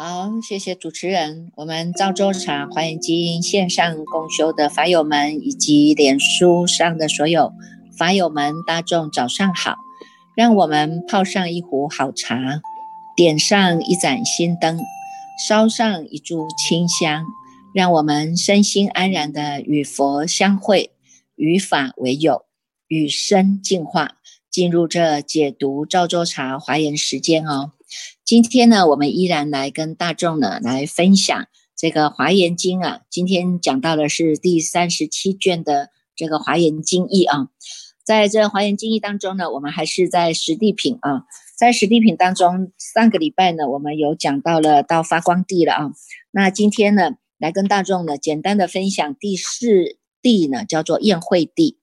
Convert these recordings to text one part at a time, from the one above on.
好，谢谢主持人。我们赵州茶华严经线上共修的法友们，以及脸书上的所有法友们，大众早上好。让我们泡上一壶好茶，点上一盏心灯，烧上一炷清香，让我们身心安然的与佛相会，与法为友，与生进化，进入这解读赵州茶华严时间哦。今天呢，我们依然来跟大众呢来分享这个《华严经》啊。今天讲到的是第三十七卷的这个《华严经义》啊。在这《华严经义》当中呢，我们还是在实地品啊。在实地品当中，上个礼拜呢，我们有讲到了到发光地了啊。那今天呢，来跟大众呢简单的分享第四地呢，叫做宴会地。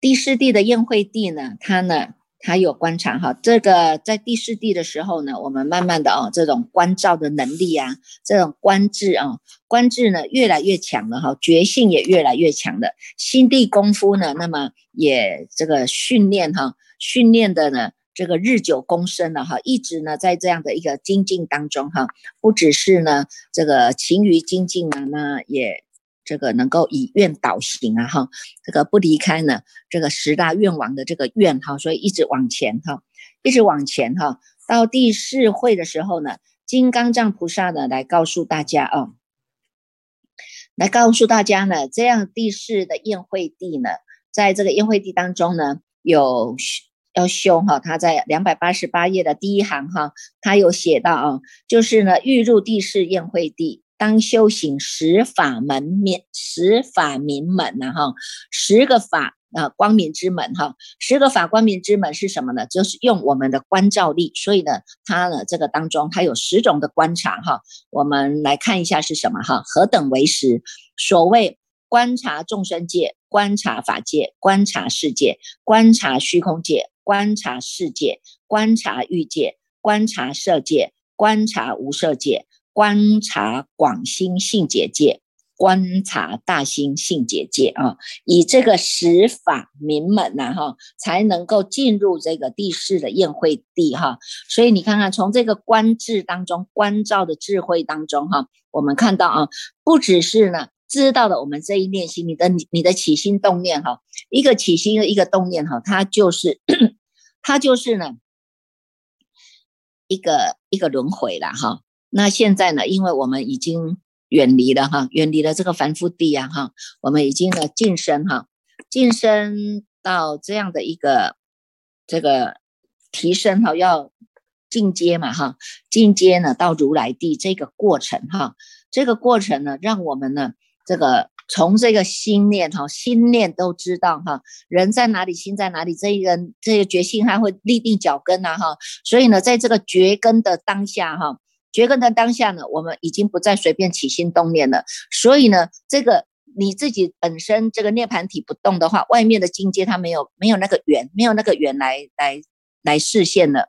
第四地的宴会地呢，它呢。他有观察哈，这个在第四地的时候呢，我们慢慢的哦，这种观照的能力啊，这种观智啊，观智呢越来越强了哈，觉性也越来越强了，心地功夫呢，那么也这个训练哈，训练的呢，这个日久功深了哈，一直呢在这样的一个精进当中哈，不只是呢这个勤于精进啊，那也。这个能够以愿导行啊，哈，这个不离开呢，这个十大愿王的这个愿哈，所以一直往前哈，一直往前哈，到第四会的时候呢，金刚藏菩萨呢来告诉大家啊，来告诉大家呢，这样第四的宴会地呢，在这个宴会地当中呢，有要修哈，他在两百八十八页的第一行哈，他有写到啊，就是呢，欲入地势宴会地。当修行十法门面十法明门呐哈，十个法啊光明之门哈，十个法光明之门是什么呢？就是用我们的观照力，所以呢，它呢这个当中它有十种的观察哈，我们来看一下是什么哈？何等为十？所谓观察众生界，观察法界，观察世界，观察虚空界，观察世界，观察欲界，观察色界，观察无色界。观察广心性结界，观察大心性结界啊，以这个十法明门呐哈，才能够进入这个地势的宴会地哈。所以你看看，从这个观智当中，观照的智慧当中哈，我们看到啊，不只是呢知道了我们这一念心，你的你的起心动念哈，一个起心的一个动念哈，它就是 它就是呢一个一个轮回了哈。那现在呢？因为我们已经远离了哈，远离了这个凡夫地呀哈，我们已经呢晋升哈，晋升到这样的一个这个提升哈，要进阶嘛哈，进阶呢到如来地这个过程哈，这个过程呢，让我们呢这个从这个心念哈，心念都知道哈，人在哪里，心在哪里，这一个这个决心还会立定脚跟呐哈，所以呢，在这个绝根的当下哈。觉根的当下呢，我们已经不再随便起心动念了。所以呢，这个你自己本身这个涅盘体不动的话，外面的境界它没有没有那个缘，没有那个缘来来来视线了，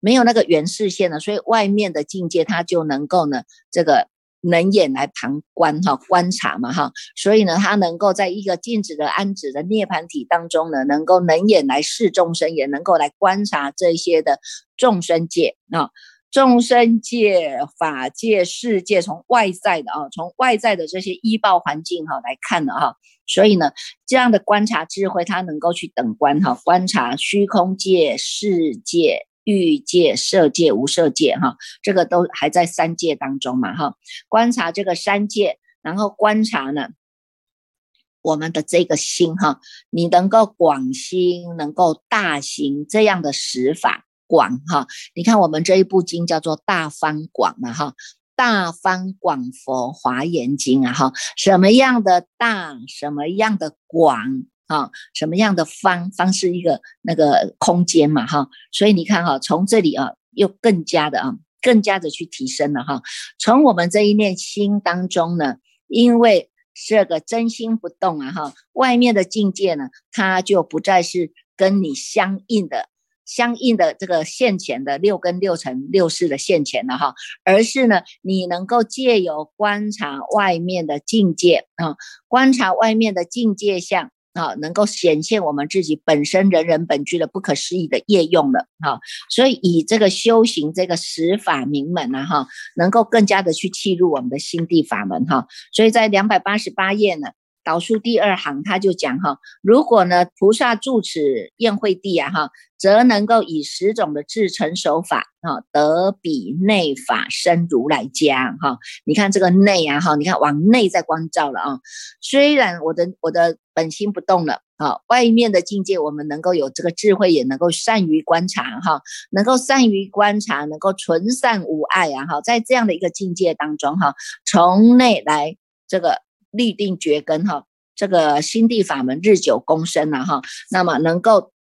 没有那个缘视线了，所以外面的境界它就能够呢，这个能眼来旁观哈，观察嘛哈。所以呢，它能够在一个静止的安止的涅盘体当中呢，能够能眼来视众生，也能够来观察这些的众生界啊。众生界、法界、世界，从外在的啊，从外在的这些依报环境哈来看的哈，所以呢，这样的观察智慧，它能够去等观哈，观察虚空界、世界、欲界、色界、无色界哈，这个都还在三界当中嘛哈，观察这个三界，然后观察呢，我们的这个心哈，你能够广心，能够大行这样的实法。广哈，你看我们这一部经叫做《大方广》嘛哈，《大方广佛华严经》啊哈，什么样的大，什么样的广啊，什么样的方，方是一个那个空间嘛哈，所以你看哈，从这里啊，又更加的啊，更加的去提升了哈，从我们这一念心当中呢，因为这个真心不动啊哈，外面的境界呢，它就不再是跟你相应的。相应的这个现前的六根六尘六识的现前了哈，而是呢，你能够借由观察外面的境界啊，观察外面的境界相啊，能够显现我们自己本身人人本具的不可思议的业用了哈。所以以这个修行这个十法明门啊哈，能够更加的去契入我们的心地法门哈。所以在两百八十八页呢。导数第二行，他就讲哈，如果呢菩萨住此宴会地啊哈，则能够以十种的制成手法啊，得比内法身如来家哈。你看这个内啊哈，你看往内在光照了啊。虽然我的我的本心不动了啊，外面的境界我们能够有这个智慧，也能够善于观察哈，能够善于观察，能够纯善无碍啊哈，在这样的一个境界当中哈，从内来这个。立定觉根哈，这个心地法门日久功深了哈，那么能够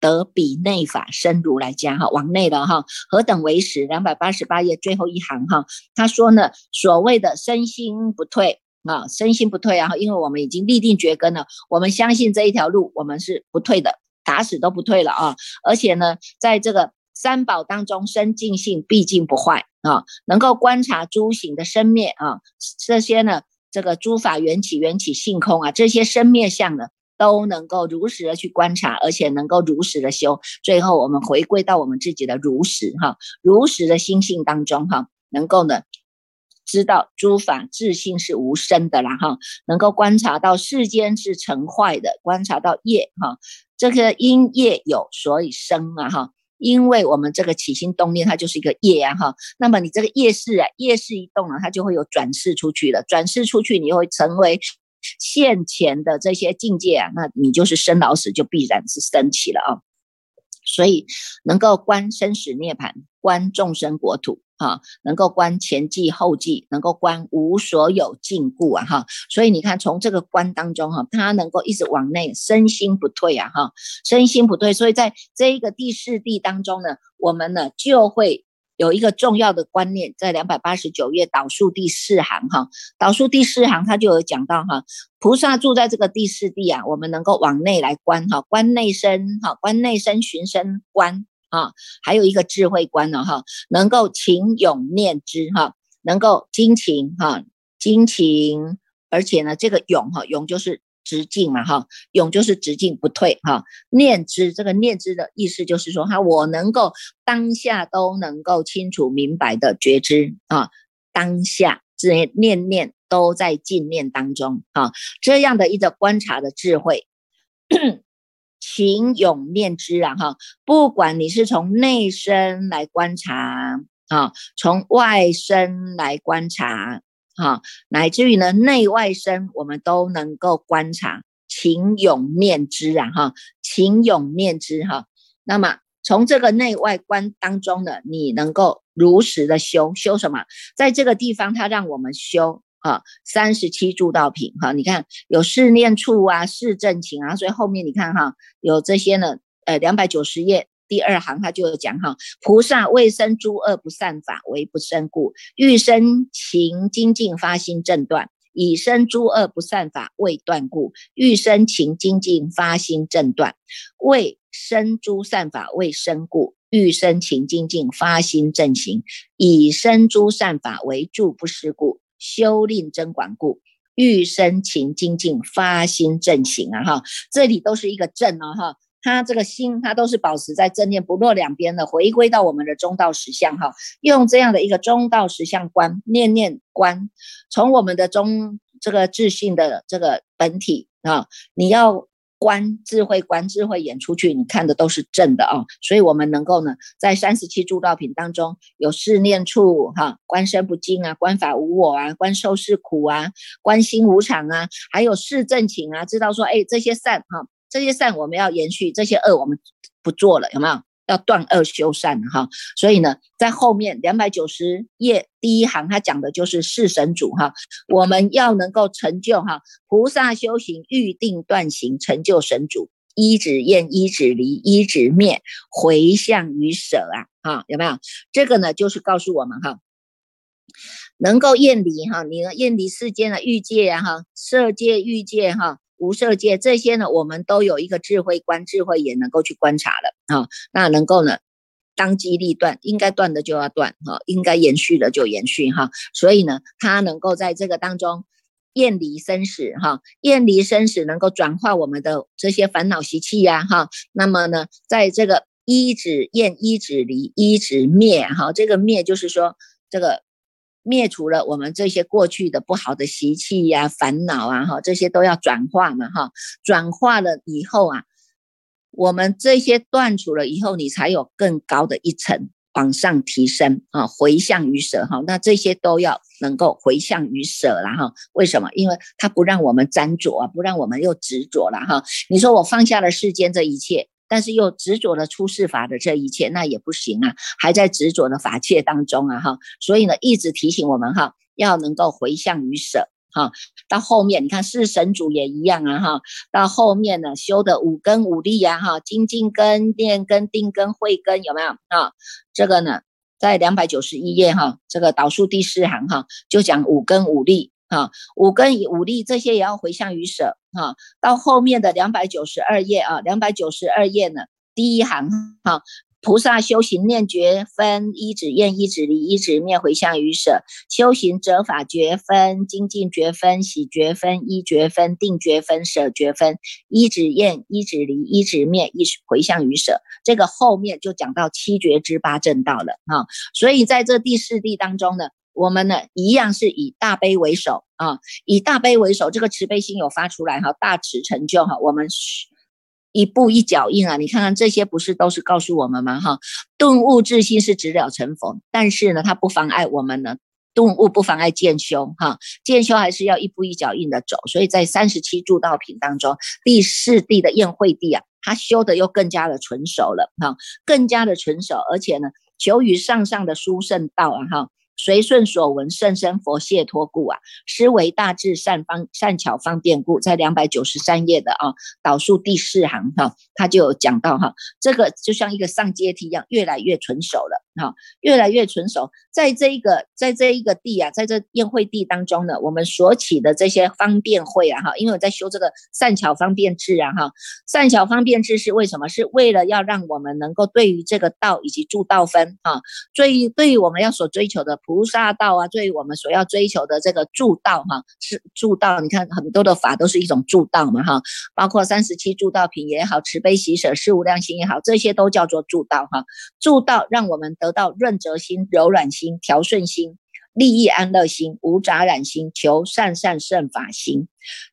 得比内法深如来家哈，往内的哈，何等为实？两百八十八页最后一行哈，他说呢，所谓的身心不退啊，身心不退啊，因为我们已经立定觉根了，我们相信这一条路我们是不退的，打死都不退了啊，而且呢，在这个三宝当中生净性毕竟不坏啊，能够观察诸行的生灭啊，这些呢。这个诸法缘起，缘起性空啊，这些生灭相呢，都能够如实的去观察，而且能够如实的修。最后我们回归到我们自己的如实哈，如实的心性当中哈，能够呢知道诸法自性是无生的啦哈，能够观察到世间是成坏的，观察到业哈，这个因业有所以生啊哈。因为我们这个起心动念，它就是一个业啊哈，那么你这个业势啊，业势一动了，它就会有转世出去了，转世出去，你会成为现前的这些境界啊，那你就是生老死就必然是升起了啊，所以能够观生死涅槃，观众生国土。哈，能够观前际后际，能够观无所有禁锢啊哈，所以你看从这个观当中哈，他能够一直往内，身心不退啊哈，身心不退，所以在这一个第四地当中呢，我们呢就会有一个重要的观念，在两百八十九页导数第四行哈，导数第四行他就有讲到哈，菩萨住在这个第四地啊，我们能够往内来观哈，观内身哈，观内身寻身观。啊，还有一个智慧观呢，哈，能够勤勇念之，哈，能够精勤，哈，精勤，而且呢，这个勇，哈，勇就是直进嘛，哈，永就是直进不退，哈，念之，这个念之的意思就是说，哈，我能够当下都能够清楚明白的觉知，啊，当下这念念都在静念当中，啊，这样的一个观察的智慧。勤勇念之啊哈，不管你是从内身来观察啊，从外身来观察啊，乃至于呢内外身，我们都能够观察。情永念之啊哈，情永念之哈。那么从这个内外观当中呢，你能够如实的修修什么？在这个地方，它让我们修。啊，三十七诸道品哈，你看有四念处啊，四正情啊，所以后面你看哈，有这些呢，呃，两百九十页第二行他就有讲哈，菩萨未生诸恶不善法为不生故，欲生情精进发心正断，以生诸恶不善法未断故，欲生情精进发心正断，未生诸善法未生故，欲生情精进发心正行，以生诸善法为助不失故。修令真管故，欲生勤精进，发心正行啊！哈，这里都是一个正啊！哈，他这个心，他都是保持在正念不落两边的，回归到我们的中道实相哈。用这样的一个中道实相观，念念观，从我们的中这个自信的这个本体啊，你要。观智慧，观智慧演出去，你看的都是正的啊，所以我们能够呢，在三十七诸道品当中有四念处哈，观身不净啊，观法无我啊，观受是苦啊，观心无常啊，还有四正情啊，知道说，哎，这些善哈，这些善我们要延续，这些恶我们不做了，有没有？要断恶修善哈，所以呢，在后面两百九十页第一行，他讲的就是四神主哈，我们要能够成就哈，菩萨修行预定断行，成就神主，一指厌，一指离，一指灭，回向于舍啊，哈，有没有？这个呢，就是告诉我们哈，能够厌离哈，你厌离世间的欲界啊哈，色界、欲界哈。无色界这些呢，我们都有一个智慧观，智慧也能够去观察了啊。那能够呢，当机立断，应该断的就要断哈，应该延续的就延续哈。所以呢，它能够在这个当中厌离生死哈，厌离生死能够转化我们的这些烦恼习气呀哈。那么呢，在这个一指厌一指离一指灭哈，这个灭就是说这个灭除了我们这些过去的不好的习气呀、烦恼啊哈，这些都要转化嘛哈。转化了以后啊，我们这些断除了以后，你才有更高的一层。往上提升啊，回向于舍哈，那这些都要能够回向于舍了哈。为什么？因为它不让我们沾着啊，不让我们又执着了哈。你说我放下了世间这一切，但是又执着了出世法的这一切，那也不行啊，还在执着的法界当中啊哈。所以呢，一直提醒我们哈，要能够回向于舍。哈，到后面你看是神主也一样啊哈，到后面呢修的五根五力呀哈，精进根、念根、定根、慧根有没有啊？这个呢在两百九十一页哈，这个导数第四行哈，就讲五根五力哈，五根五力这些也要回向于舍哈。到后面的两百九十二页啊，两百九十二页呢第一行哈。菩萨修行念觉分一指厌一指离一指灭回向于舍，修行折法觉分精进觉分喜觉分一觉分定觉分舍觉分一指厌一指离一指灭一回向于舍。这个后面就讲到七觉之八正道了啊。所以在这第四地当中呢，我们呢一样是以大悲为首啊，以大悲为首，这个慈悲心有发出来哈，大慈成就哈，我们。一步一脚印啊！你看看这些不是都是告诉我们吗？哈，顿悟自心是直了成佛，但是呢，它不妨碍我们呢顿悟，不妨碍渐修哈。渐修还是要一步一脚印的走。所以在三十七助道品当中，第四地的宴会地啊，他修的又更加的纯熟了哈，更加的纯熟，而且呢，求于上上的殊胜道啊哈。随顺所闻甚深佛谢托故啊，思维大智善方善巧方便故，在两百九十三页的啊导数第四行哈，他就有讲到哈，这个就像一个上阶梯一样，越来越纯熟了哈，越来越纯熟。在这一个在这一个地啊，在这宴会地当中呢，我们所起的这些方便会啊哈，因为我在修这个善巧方便智啊哈，善巧方便智是为什么？是为了要让我们能够对于这个道以及助道分啊，对于对于我们要所追求的。菩萨道啊，对于我们所要追求的这个助道哈，是助道。你看很多的法都是一种助道嘛哈，包括三十七助道品也好，慈悲喜舍事无量心也好，这些都叫做助道哈。助道让我们得到润泽心、柔软心、调顺心、利益安乐心、无杂染心、求善善圣法心、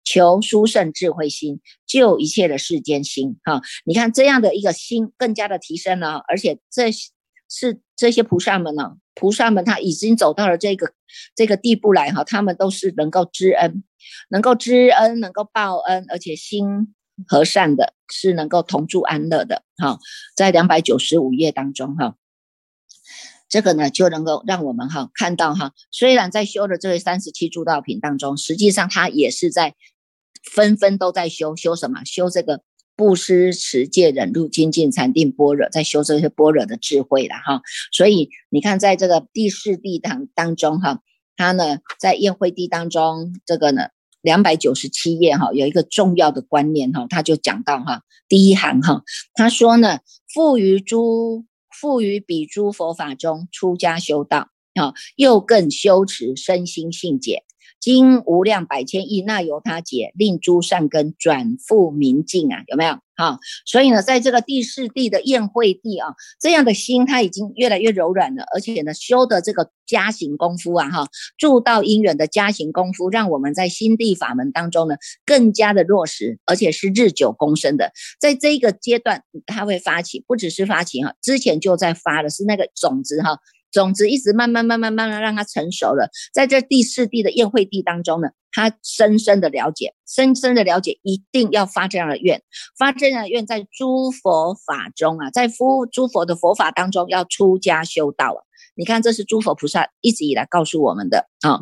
求殊胜智慧心、救一切的世间心哈。你看这样的一个心更加的提升了，而且这是这些菩萨们呢。菩萨们他已经走到了这个这个地步来哈，他们都是能够知恩，能够知恩，能够报恩，而且心和善的，是能够同住安乐的哈。在两百九十五页当中哈，这个呢就能够让我们哈看到哈，虽然在修的这三十七诸道品当中，实际上他也是在纷纷都在修修什么？修这个。布施、持戒、忍辱、精进、禅定、般若，在修这些般若的智慧了哈。所以你看，在这个第四地堂当中哈，他呢在宴会地当中，这个呢两百九十七页哈，有一个重要的观念哈，他就讲到哈，第一行哈，他说呢，富于诸富于彼诸佛法中出家修道啊，又更修持身心性解。经无量百千亿那由他解，令诸善根转复明净啊，有没有？哈，所以呢，在这个第四地的宴会地啊，这样的心他已经越来越柔软了，而且呢，修的这个加行功夫啊，哈，助道因缘的加行功夫，让我们在心地法门当中呢，更加的落实，而且是日久功深的。在这个阶段，他会发起，不只是发起哈，之前就在发的是那个种子哈。种子一直慢慢、慢慢、慢慢让它成熟了，在这第四地的宴会地当中呢，他深深的了解，深深的了解，一定要发这样的愿，发这样的愿，在诸佛法中啊，在诸诸佛的佛法当中要出家修道啊。你看，这是诸佛菩萨一直以来告诉我们的啊，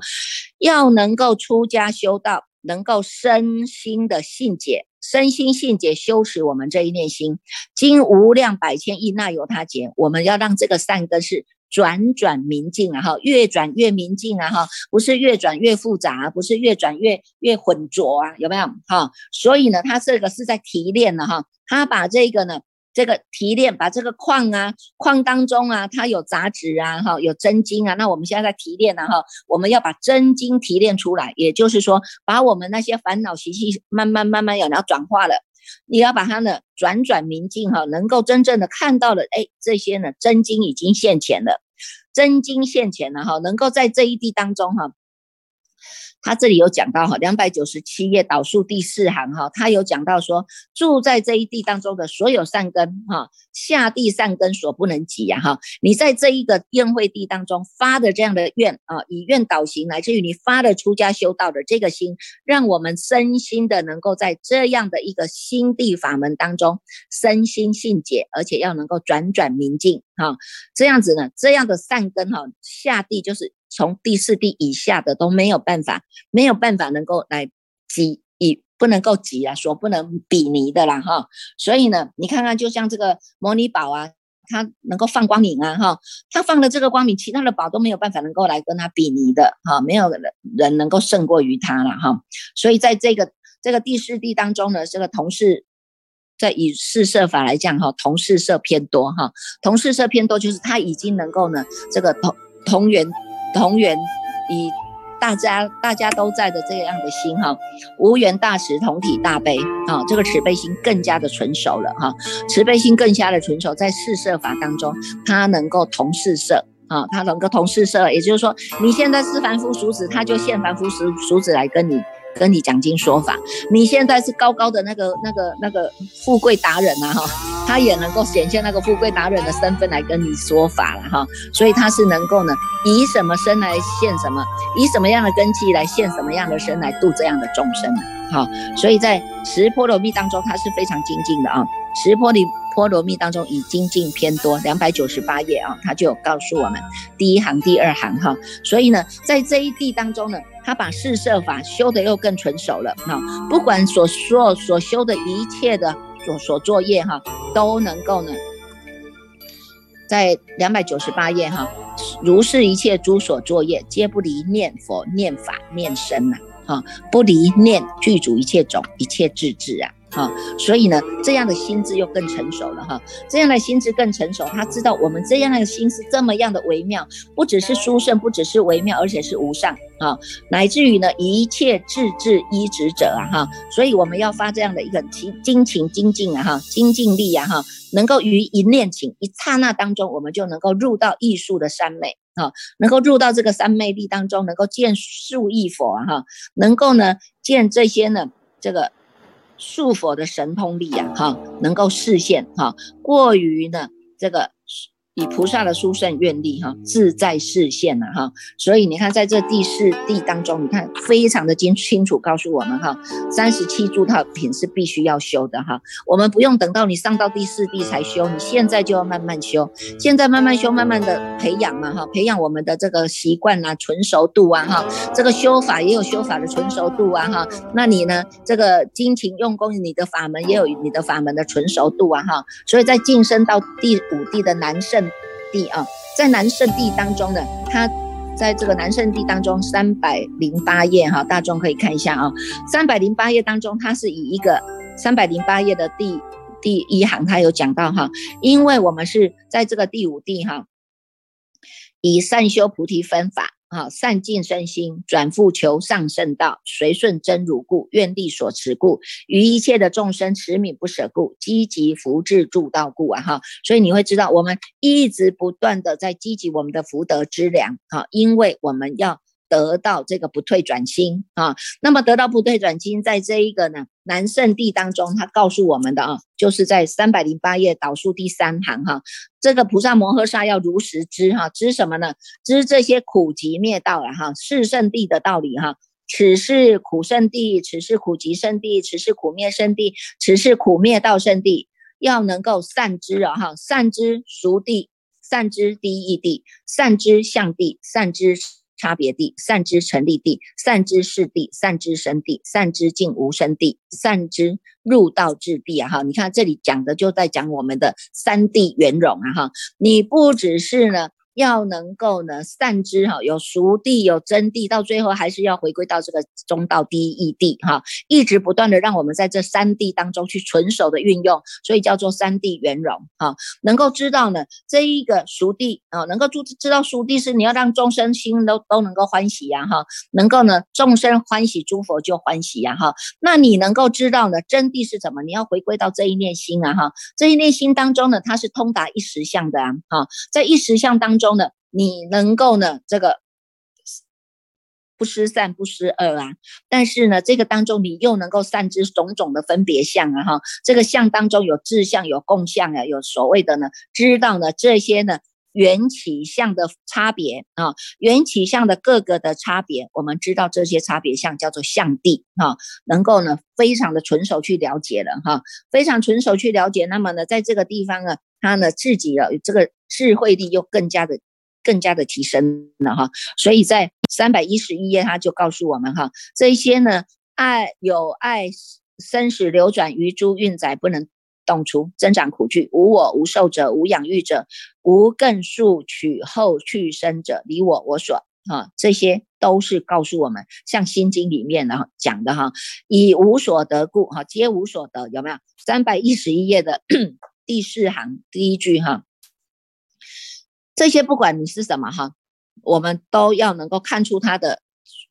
要能够出家修道，能够身心的信解，身心信解修持我们这一念心，经无量百千亿那由他劫，我们要让这个善根是。转转明净啊哈，越转越明净啊哈，不是越转越复杂，不是越转越越浑浊啊，有没有哈？所以呢，他这个是在提炼的哈，他把这个呢这个提炼，把这个矿啊，矿当中啊，它有杂质啊，哈，有真金啊。那我们现在在提炼呢，哈，我们要把真金提炼出来，也就是说，把我们那些烦恼习气慢慢慢慢要要转化了，你要把它呢转转明镜哈，能够真正的看到了，哎，这些呢真经已经现前了，真经现前了哈，能够在这一地当中哈。他这里有讲到哈，两百九十七页导数第四行哈，他有讲到说，住在这一地当中的所有善根哈，下地善根所不能及呀哈，你在这一个宴会地当中发的这样的愿啊，以愿导行，来自于你发的出家修道的这个心，让我们身心的能够在这样的一个心地法门当中，身心信解，而且要能够转转明净哈，这样子呢，这样的善根哈，下地就是。从第四地以下的都没有办法，没有办法能够来及，以不能够及啊，所不能比拟的啦哈。所以呢，你看看，就像这个摩尼宝啊，它能够放光明啊哈，它放的这个光明，其他的宝都没有办法能够来跟它比拟的哈，没有人能够胜过于它了哈。所以在这个这个第四地当中呢，这个同事在以四色法来讲哈，同事色偏多哈，同事色偏多就是它已经能够呢，这个同同源。同源以大家大家都在的这样的心哈，无缘大慈，同体大悲啊，这个慈悲心更加的纯熟了哈，慈悲心更加的纯熟，在四色法当中，它能够同四色啊，他能够同四摄，也就是说，你现在是凡夫俗子，他就现凡夫俗俗子来跟你。跟你讲经说法，你现在是高高的那个、那个、那个富贵达人啊，哈，他也能够显现那个富贵达人的身份来跟你说法了，哈，所以他是能够呢，以什么身来现什么，以什么样的根基来现什么样的身来度这样的众生，哈，所以在十波罗蜜当中，他是非常精进的啊，十波里。波罗蜜当中以精进偏多，两百九十八页啊，他就告诉我们第一行、第二行哈，所以呢，在这一地当中呢，他把四摄法修的又更纯熟了哈，不管所说所修的一切的所所作业哈，都能够呢，在两百九十八页哈，如是一切诸所作业，皆不离念佛、念法、念身呐，哈，不离念具足一切种、一切智智啊。哈，所以呢，这样的心智又更成熟了哈。这样的心智更成熟，他知道我们这样的心是这么样的微妙，不只是殊胜，不只是微妙，而且是无上啊，乃至于呢，一切智智依止者啊哈。所以我们要发这样的一个精精勤精进啊哈，精进力啊哈，能够于一念情一刹那当中，我们就能够入到艺术的三昧啊，能够入到这个三昧力当中，能够见数亿佛啊哈，能够呢见这些呢这个。素佛的神通力呀，哈，能够视现哈，过于呢这个。以菩萨的殊胜愿力，哈，自在视现了，哈，所以你看，在这第四地当中，你看非常的清清楚告诉我们，哈，三十七诸套品是必须要修的，哈，我们不用等到你上到第四地才修，你现在就要慢慢修，现在慢慢修，慢慢的培养嘛，哈，培养我们的这个习惯啊，纯熟度啊，哈，这个修法也有修法的纯熟度啊，哈，那你呢，这个精勤用功，你的法门也有你的法门的纯熟度啊，哈，所以在晋升到第五地的南胜。地啊，在南圣地当中呢，它在这个南圣地当中三百零八页哈，大众可以看一下啊，三百零八页当中，它是以一个三百零八页的第第一行，它有讲到哈，因为我们是在这个第五地哈，以善修菩提分法。好，善尽身心，转复求上圣道，随顺真如故，愿力所持故，于一切的众生持悯不舍故，积极福至助道故啊哈，所以你会知道，我们一直不断的在积极我们的福德之粮啊，因为我们要。得到这个不退转心啊，那么得到不退转心，在这一个呢南圣地当中，他告诉我们的啊，就是在三百零八页导数第三行哈，这个菩萨摩诃萨要如实知哈，知什么呢？知这些苦集灭道了哈，是圣地的道理哈，此是苦圣地，此是苦集圣地，此是苦灭圣地，此是苦灭道圣地，要能够善知啊哈，善知熟地，善知第一地，善知相地，善知。差别地，善知成立地，善知是地，善知生地，善知尽无生地，善知入道之地啊！哈，你看这里讲的就在讲我们的三地圆融啊！哈，你不只是呢要能够呢善知哈，有熟地有真谛，到最后还是要回归到这个中道第一义谛哈，一直不断的让我们在这三谛当中去纯熟的运用，所以叫做三谛圆融哈，能够知道呢这一个熟地啊，能够知知道熟地是你要让众生心都都能够欢喜呀哈，能够呢众生欢喜，诸佛就欢喜呀哈，那你能够知道呢真谛是什么？你要回归到这一念心啊哈，这一念心当中呢，它是通达一时相的啊哈，在一时相当中中呢，你能够呢这个不失善不失恶啊，但是呢这个当中你又能够善知种种的分别相啊哈，这个相当中有智相有共相啊，有所谓的呢知道呢这些呢。缘起相的差别啊，缘起相的各个的差别，我们知道这些差别相叫做相地哈，能够呢非常的纯熟去了解了哈，非常纯熟去了解，那么呢在这个地方呢，他呢自己的这个智慧力又更加的更加的提升了哈，所以在三百一十一页他就告诉我们哈，这些呢爱有爱生死流转于诸运载不能。动出增长苦惧，无我无受者，无养育者，无更数取后去生者，离我我所啊，这些都是告诉我们，像心经里面的讲的哈，以无所得故哈，皆无所得，有没有？三百一十一页的第四行第一句哈，这些不管你是什么哈，我们都要能够看出它的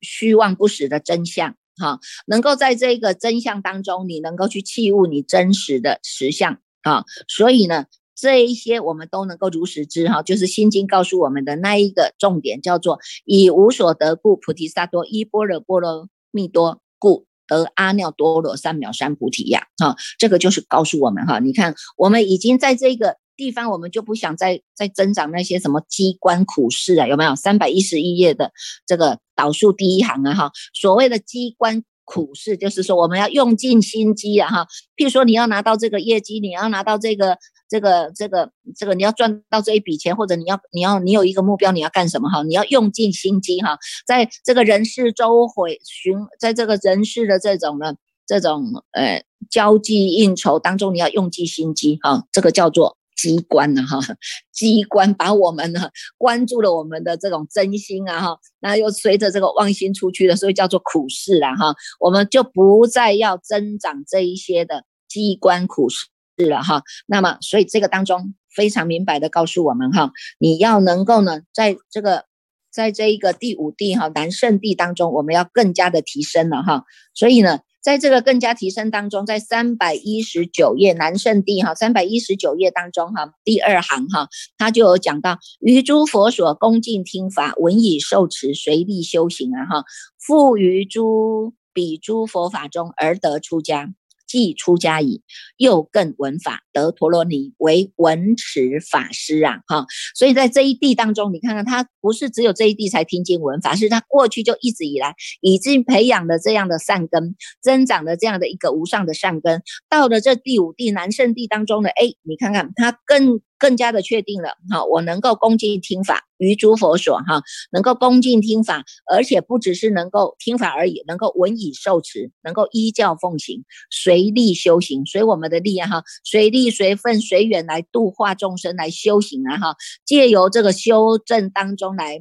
虚妄不实的真相。哈，能够在这个真相当中，你能够去器悟你真实的实相啊，所以呢，这一些我们都能够如实知哈，就是心经告诉我们的那一个重点，叫做以无所得故，菩提萨多依般若波罗蜜多故。得阿耨多罗三藐三菩提呀，哈，这个就是告诉我们哈，你看我们已经在这个地方，我们就不想再再增长那些什么机关苦事啊，有没有？三百一十一页的这个。导数第一行啊，哈，所谓的机关苦事，就是说我们要用尽心机啊，哈。譬如说你要拿到这个业绩，你要拿到这个这个这个这个，你要赚到这一笔钱，或者你要你要你有一个目标，你要干什么哈？你要用尽心机哈，在这个人事周回巡，在这个人事的这种呢这种呃交际应酬当中，你要用尽心机哈，这个叫做。机关呢，哈，机关把我们呢关注了我们的这种真心啊，哈，那又随着这个妄心出去了，所以叫做苦事了，哈，我们就不再要增长这一些的机关苦事了，哈。那么，所以这个当中非常明白的告诉我们，哈，你要能够呢，在这个在这一个第五地哈南圣地当中，我们要更加的提升了，哈。所以呢。在这个更加提升当中，在三百一十九页南圣地哈，三百一十九页当中哈，第二行哈，他就有讲到于诸佛所恭敬听法，闻以受持，随力修行啊哈，复于诸彼诸佛法中而得出家。既出家矣，又更闻法，得陀罗尼为闻持法师啊！哈，所以在这一地当中，你看看他不是只有这一地才听经闻法，是他过去就一直以来已经培养了这样的善根，增长了这样的一个无上的善根，到了这第五地南圣地当中呢，哎，你看看他更。更加的确定了哈，我能够恭敬听法于诸佛所哈，能够恭敬听法，而且不只是能够听法而已，能够闻以受持，能够依教奉行，随力修行，随我们的力哈，随力随份随缘来度化众生来修行啊哈，借由这个修正当中来。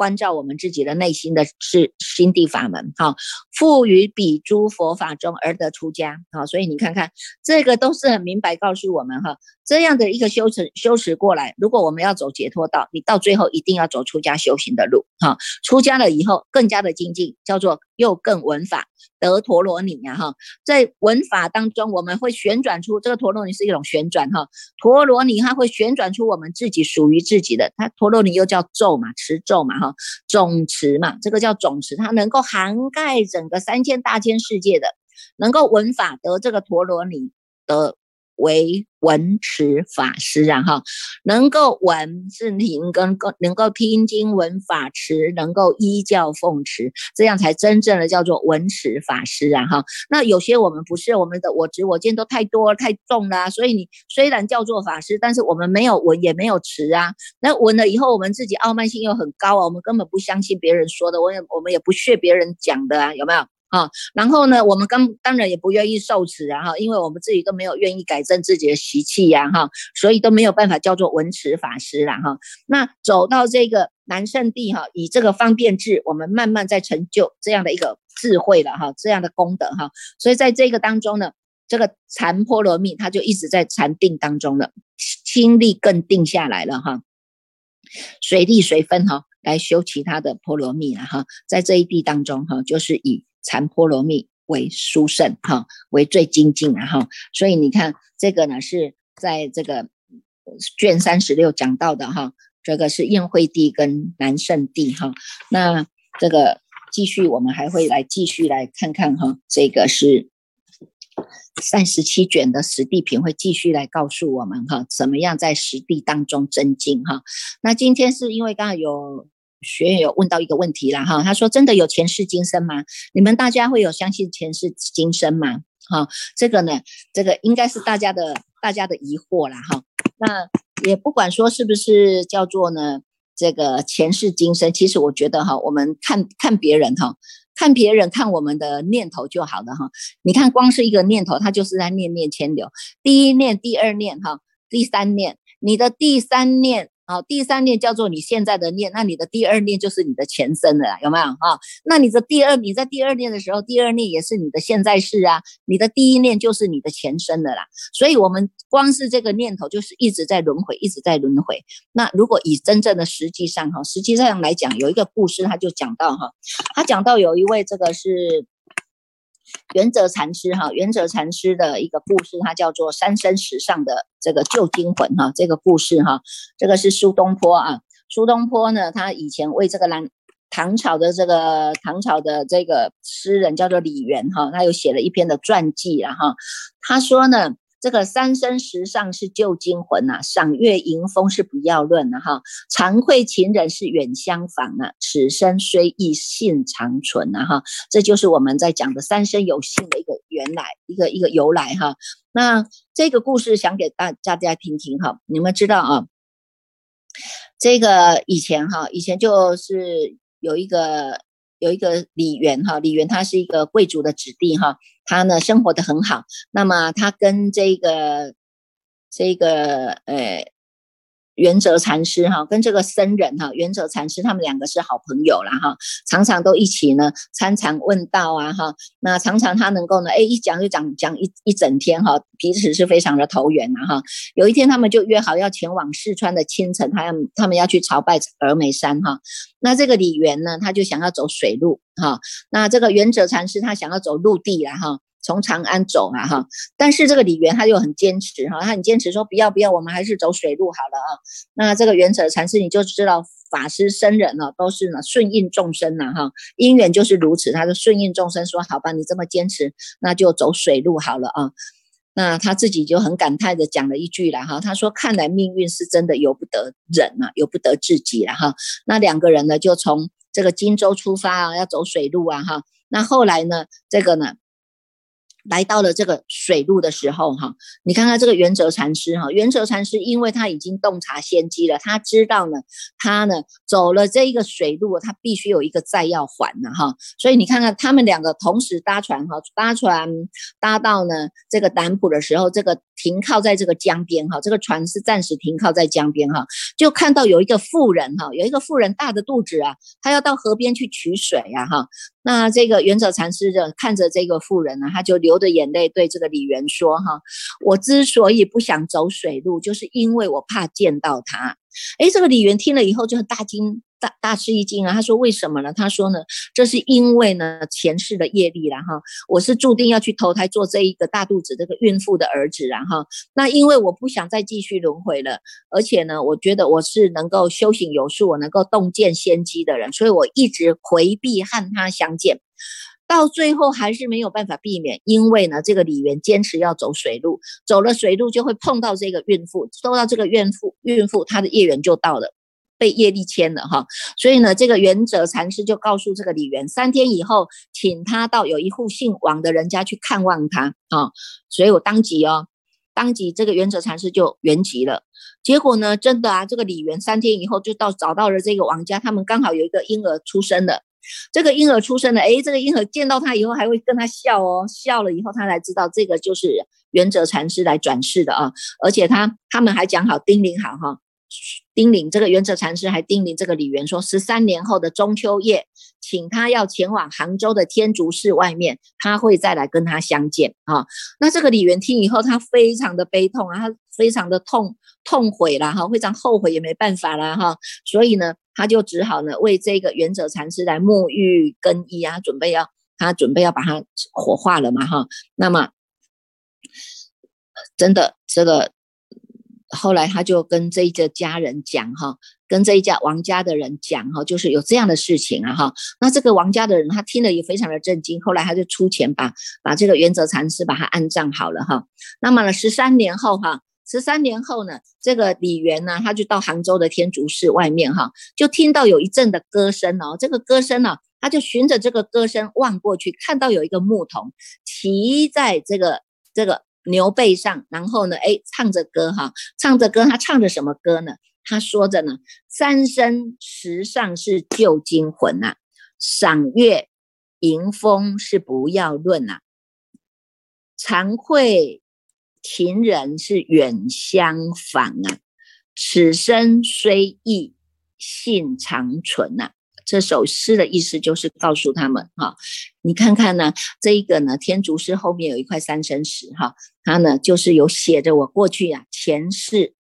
关照我们自己的内心的是心地法门，哈，富于彼诸佛法中而得出家，啊，所以你看看这个都是很明白告诉我们，哈，这样的一个修成修持过来，如果我们要走解脱道，你到最后一定要走出家修行的路，哈，出家了以后更加的精进，叫做又更闻法。得陀罗尼呀哈，在文法当中，我们会旋转出这个陀罗尼是一种旋转哈，陀罗尼它会旋转出我们自己属于自己的，它陀罗尼又叫咒嘛，持咒嘛哈，总持嘛，这个叫总持，它能够涵盖整个三千大千世界的，能够文法得这个陀罗尼的。为文持法师啊哈，能够闻是听跟够能够听经闻法持，能够依教奉持，这样才真正的叫做文持法师啊哈。那有些我们不是我们的我执我见都太多太重了，所以你虽然叫做法师，但是我们没有闻也没有持啊。那闻了以后，我们自己傲慢性又很高啊，我们根本不相信别人说的，我也我们也不屑别人讲的啊，有没有？啊。然后呢，我们刚当然也不愿意受持啊哈，因为我们自己都没有愿意改正自己的习气呀哈，所以都没有办法叫做文持法师啦哈。那走到这个南圣地哈，以这个方便智，我们慢慢在成就这样的一个智慧了哈，这样的功德哈。所以在这个当中呢。这个禅波罗蜜，他就一直在禅定当中了，心力更定下来了哈，随力随分哈，来修其他的波罗蜜了哈，在这一地当中哈，就是以禅波罗蜜为殊胜哈，为最精进啊哈，所以你看这个呢是在这个卷三十六讲到的哈，这个是宴会地跟南圣地哈，那这个继续我们还会来继续来看看哈，这个是。三十七卷的实地品会继续来告诉我们哈，怎么样在实地当中增进哈。那今天是因为刚刚有学员有问到一个问题了哈，他说真的有前世今生吗？你们大家会有相信前世今生吗？哈，这个呢，这个应该是大家的大家的疑惑了哈。那也不管说是不是叫做呢，这个前世今生，其实我觉得哈，我们看看别人哈。看别人，看我们的念头就好了哈。你看，光是一个念头，它就是在念念牵流。第一念，第二念，哈，第三念，你的第三念。好，第三念叫做你现在的念，那你的第二念就是你的前身了，有没有啊？那你的第二，你在第二念的时候，第二念也是你的现在世啊，你的第一念就是你的前身的啦。所以，我们光是这个念头就是一直在轮回，一直在轮回。那如果以真正的实际上哈，实际上来讲，有一个故事，他就讲到哈，他讲到有一位这个是。原则禅师哈，原则禅师的一个故事，它叫做三生石上的这个旧精魂哈，这个故事哈，这个是苏东坡啊。苏东坡呢，他以前为这个南唐朝的这个唐朝的这个诗人叫做李元哈，他又写了一篇的传记了哈。他说呢。这个三生石上是旧金魂呐，赏月迎风是不要论了哈，常会情人是远相逢啊，此生虽异性长存呐哈，这就是我们在讲的三生有幸的一个原来一个一个由来哈。那这个故事想给大大家听听哈，你们知道啊，这个以前哈，以前就是有一个。有一个李元哈，李元他是一个贵族的子弟哈，他呢生活的很好。那么他跟这个这个呃。原则禅师哈，跟这个僧人哈，原则禅师他们两个是好朋友啦哈，常常都一起呢参禅问道啊哈，那常常他能够呢，哎一讲就讲讲一一整天哈，彼此是非常的投缘呐哈。有一天他们就约好要前往四川的青城，他要他们要去朝拜峨眉山哈。那这个李元呢，他就想要走水路哈，那这个原则禅师他想要走陆地啦哈。从长安走嘛哈，但是这个李元他就很坚持哈，他很坚持说不要不要，我们还是走水路好了啊。那这个原则禅师你就知道，法师僧人呢都是呢顺应众生呐哈，因缘就是如此，他就顺应众生说好吧，你这么坚持，那就走水路好了啊。那他自己就很感叹的讲了一句了哈，他说看来命运是真的由不得人啊，由不得自己了哈。那两个人呢就从这个荆州出发啊，要走水路啊哈。那后来呢，这个呢。来到了这个水路的时候，哈，你看看这个元哲禅师，哈，元哲禅师因为他已经洞察先机了，他知道呢，他呢走了这一个水路，他必须有一个债要还的，哈，所以你看看他们两个同时搭船，哈，搭船搭到呢这个南浦的时候，这个停靠在这个江边，哈，这个船是暂时停靠在江边，哈，就看到有一个妇人，哈，有一个妇人大着肚子啊，她要到河边去取水呀，哈。那这个元者禅师的看着这个妇人呢，他就流着眼泪对这个李元说：“哈，我之所以不想走水路，就是因为我怕见到他。”哎，这个李元听了以后就很大惊。大大吃一惊啊！他说：“为什么呢？”他说：“呢，这是因为呢前世的业力了哈，我是注定要去投胎做这一个大肚子这个孕妇的儿子然后。那因为我不想再继续轮回了，而且呢，我觉得我是能够修行有术，我能够洞见先机的人，所以我一直回避和他相见，到最后还是没有办法避免，因为呢，这个李元坚持要走水路，走了水路就会碰到这个孕妇，受到这个孕妇，孕妇她的业缘就到了。”被业力牵了哈，所以呢，这个元者禅师就告诉这个李元，三天以后请他到有一户姓王的人家去看望他啊。所以我当即哦，当即这个元者禅师就圆寂了。结果呢，真的啊，这个李元三天以后就到找到了这个王家，他们刚好有一个婴儿出生了这个婴儿出生了，诶，这个婴儿见到他以后还会跟他笑哦，笑了以后他才知道这个就是元哲禅师来转世的啊，而且他他们还讲好叮咛好哈。叮咛这个元哲禅师还叮咛这个李元说，十三年后的中秋夜，请他要前往杭州的天竺寺外面，他会再来跟他相见啊。那这个李元听以后，他非常的悲痛啊，他非常的痛痛悔了哈，非常后悔也没办法了哈，所以呢，他就只好呢为这个元哲禅师来沐浴更衣啊，准备要他准备要把他火化了嘛哈。那么真的这个。后来他就跟这一个家人讲哈，跟这一家王家的人讲哈，就是有这样的事情啊哈。那这个王家的人他听了也非常的震惊。后来他就出钱把把这个元泽禅师把他安葬好了哈。那么呢，十三年后哈，十三年后呢，这个李元呢，他就到杭州的天竺寺外面哈，就听到有一阵的歌声哦。这个歌声呢，他就循着这个歌声望过去，看到有一个牧童骑在这个这个。牛背上，然后呢，哎，唱着歌哈，唱着歌，他唱着什么歌呢？他说着呢，三生石上是旧精魂呐，赏月迎风是不要论呐，惭愧情人是远相逢啊，此生虽异，性长存呐。这首诗的意思就是告诉他们哈，你看看呢，这一个呢，天竺寺后面有一块三生石哈，它呢就是有写着我过去啊前世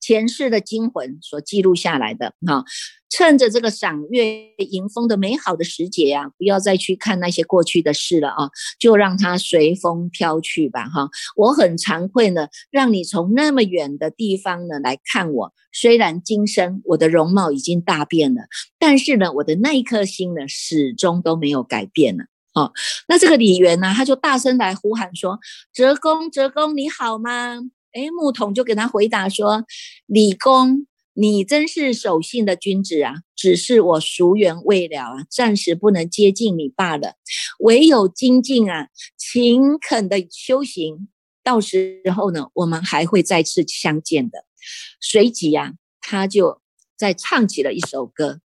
前世的精魂所记录下来的哈。趁着这个赏月迎风的美好的时节呀，不要再去看那些过去的事了啊，就让它随风飘去吧哈。我很惭愧呢，让你从那么远的地方呢来看我。虽然今生我的容貌已经大变了，但是呢，我的那一颗心呢，始终都没有改变了。哦，那这个李元呢，他就大声来呼喊说：“哲公，哲公，你好吗？”哎，木桶就给他回答说：“李公，你真是守信的君子啊，只是我俗缘未了啊，暂时不能接近你罢了。唯有精进啊，勤恳的修行，到时候呢，我们还会再次相见的。”随即呀，他就在唱起了一首歌。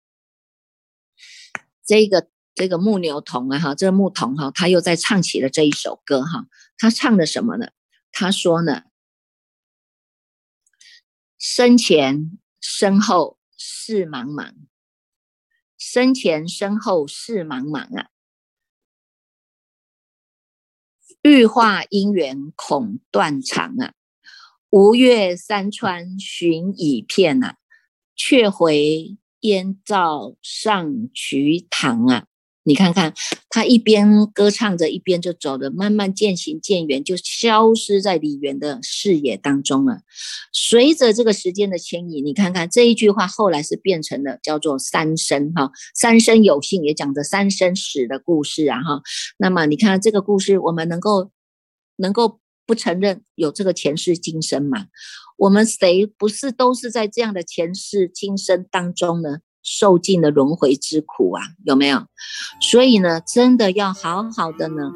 这个这个木牛童啊，哈，这个牧童哈，他又在唱起了这一首歌哈。他唱的什么呢？他说呢：“身前身后事茫茫，身前身后事茫茫啊，欲化姻缘恐断肠啊。”吴越山川寻已遍呐，却回燕赵上瞿塘啊！你看看他一边歌唱着，一边就走的，慢慢渐行渐远，就消失在李元的视野当中了。随着这个时间的迁移，你看看这一句话后来是变成了叫做三生哈，三生有幸也讲着三生史的故事啊哈。那么你看这个故事，我们能够能够。不承认有这个前世今生嘛？我们谁不是都是在这样的前世今生当中呢，受尽了轮回之苦啊？有没有？所以呢，真的要好好的呢，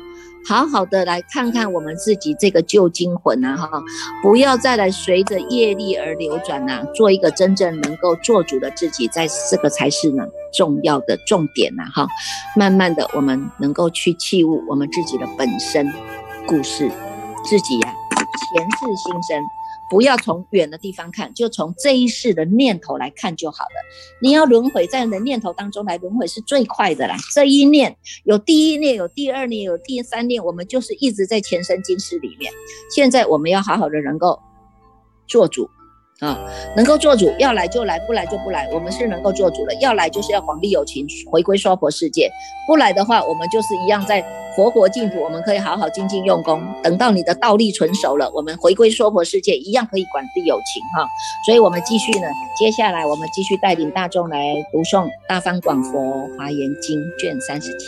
好好的来看看我们自己这个旧精魂啊，哈，不要再来随着业力而流转呐，做一个真正能够做主的自己，在这个才是呢重要的重点呐，哈。慢慢的，我们能够去器悟我们自己的本身故事。自己呀，前世今生，不要从远的地方看，就从这一世的念头来看就好了。你要轮回，在你的念头当中来轮回是最快的啦。这一念有第一念，有第二念，有第三念，我们就是一直在前生今世里面。现在我们要好好的能够做主啊，能够做主，要来就来，不来就不来。我们是能够做主的，要来就是要广利有情，回归娑婆世界；不来的话，我们就是一样在。佛国净土，我们可以好好精进用功。等到你的道力纯熟了，我们回归娑婆世界，一样可以管地有情哈。所以，我们继续呢，接下来我们继续带领大众来读诵《大方广佛华严经》卷三十七。